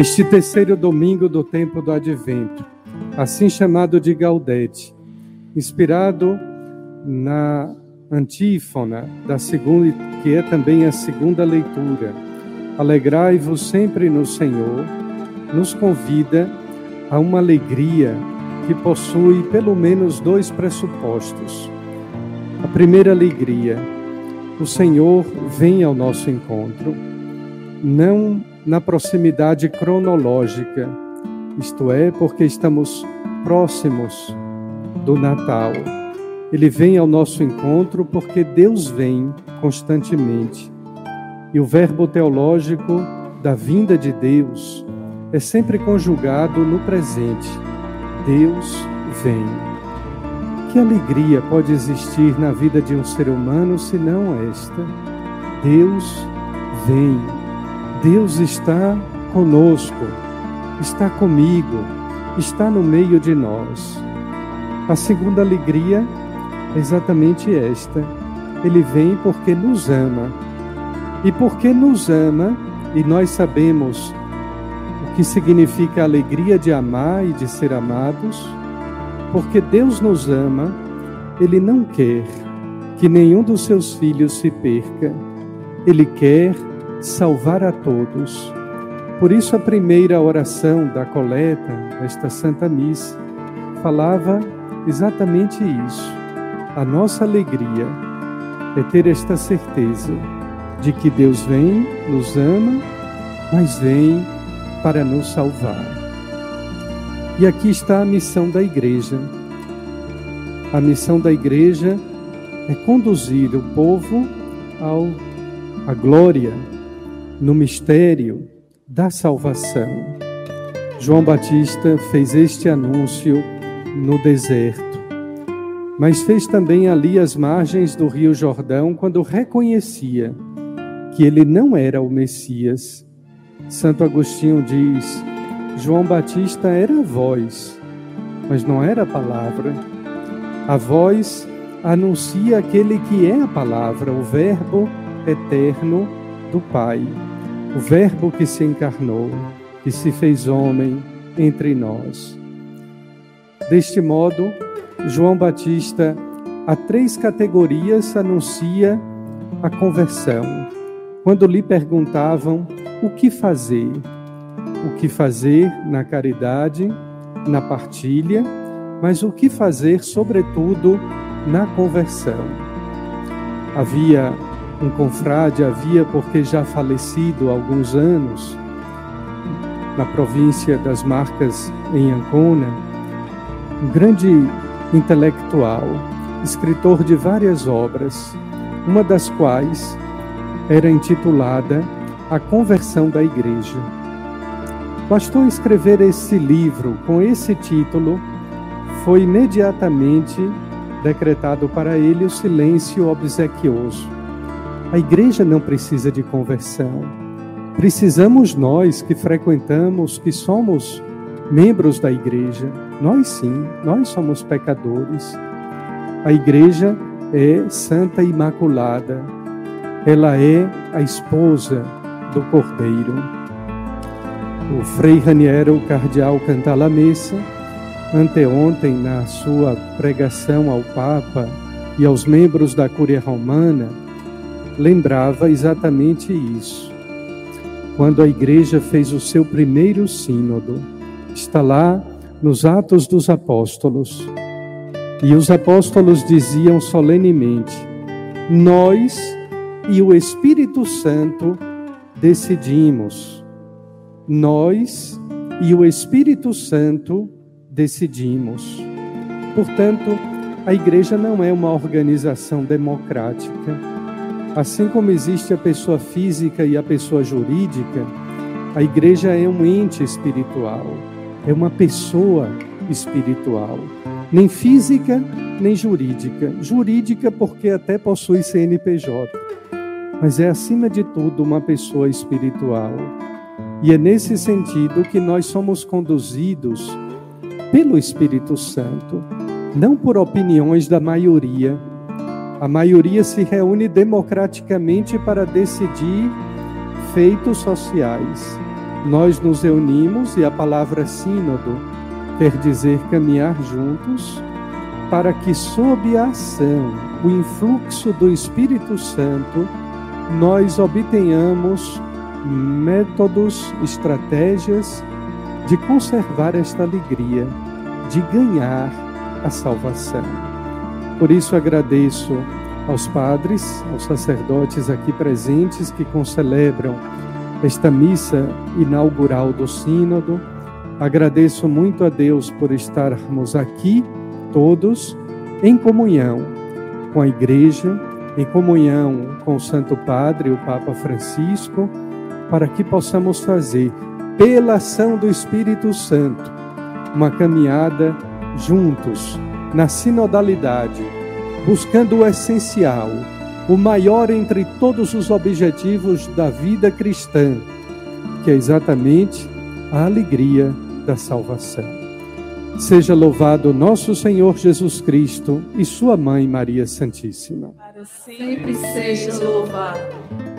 Este terceiro domingo do tempo do advento, assim chamado de Gaudete, inspirado na antífona da segunda, que é também a segunda leitura. Alegrai-vos sempre no Senhor, nos convida a uma alegria que possui pelo menos dois pressupostos. A primeira alegria, o Senhor vem ao nosso encontro, não na proximidade cronológica, isto é, porque estamos próximos do Natal. Ele vem ao nosso encontro porque Deus vem constantemente. E o verbo teológico da vinda de Deus é sempre conjugado no presente. Deus vem. Que alegria pode existir na vida de um ser humano se não esta? Deus vem. Deus está conosco, está comigo, está no meio de nós. A segunda alegria é exatamente esta. Ele vem porque nos ama. E porque nos ama, e nós sabemos o que significa a alegria de amar e de ser amados, porque Deus nos ama, Ele não quer que nenhum dos seus filhos se perca. Ele quer salvar a todos. Por isso, a primeira oração da coleta desta Santa Missa falava exatamente isso. A nossa alegria é ter esta certeza de que Deus vem, nos ama, mas vem para nos salvar. E aqui está a missão da igreja. A missão da igreja é conduzir o povo ao a glória no mistério da salvação. João Batista fez este anúncio no deserto, mas fez também ali as margens do Rio Jordão quando reconhecia que ele não era o Messias. Santo Agostinho diz: João Batista era a voz, mas não era a palavra. A voz anuncia aquele que é a palavra, o Verbo eterno do Pai o Verbo que se encarnou, que se fez homem entre nós. Deste modo, João Batista, a três categorias, anuncia a conversão. Quando lhe perguntavam o que fazer, o que fazer na caridade, na partilha, mas o que fazer, sobretudo, na conversão. Havia um confrade havia, porque já falecido há alguns anos, na província das Marcas, em Ancona, um grande intelectual, escritor de várias obras, uma das quais era intitulada A Conversão da Igreja. Bastou escrever esse livro com esse título, foi imediatamente decretado para ele o silêncio obsequioso a igreja não precisa de conversão. Precisamos nós que frequentamos, que somos membros da igreja. Nós sim, nós somos pecadores. A igreja é santa imaculada. Ela é a esposa do Cordeiro. O Frei Raniero, cardeal Cantalamessa, anteontem, na sua pregação ao Papa e aos membros da Cúria Romana, lembrava exatamente isso. Quando a igreja fez o seu primeiro sínodo, está lá nos Atos dos Apóstolos. E os apóstolos diziam solenemente: Nós e o Espírito Santo decidimos. Nós e o Espírito Santo decidimos. Portanto, a igreja não é uma organização democrática Assim como existe a pessoa física e a pessoa jurídica, a igreja é um ente espiritual, é uma pessoa espiritual, nem física nem jurídica. Jurídica porque até possui CNPJ, mas é acima de tudo uma pessoa espiritual. E é nesse sentido que nós somos conduzidos pelo Espírito Santo, não por opiniões da maioria, a maioria se reúne democraticamente para decidir feitos sociais. nós nos reunimos e a palavra sínodo quer dizer caminhar juntos para que, sob a ação, o influxo do Espírito Santo, nós obtenhamos métodos, estratégias de conservar esta alegria, de ganhar a salvação. Por isso agradeço aos padres, aos sacerdotes aqui presentes que concelebram esta missa inaugural do Sínodo. Agradeço muito a Deus por estarmos aqui todos em comunhão com a Igreja, em comunhão com o Santo Padre, o Papa Francisco, para que possamos fazer, pela ação do Espírito Santo, uma caminhada juntos, na sinodalidade, buscando o essencial, o maior entre todos os objetivos da vida cristã, que é exatamente a alegria da salvação. Seja louvado nosso Senhor Jesus Cristo e sua mãe Maria Santíssima. Para sempre seja louvado.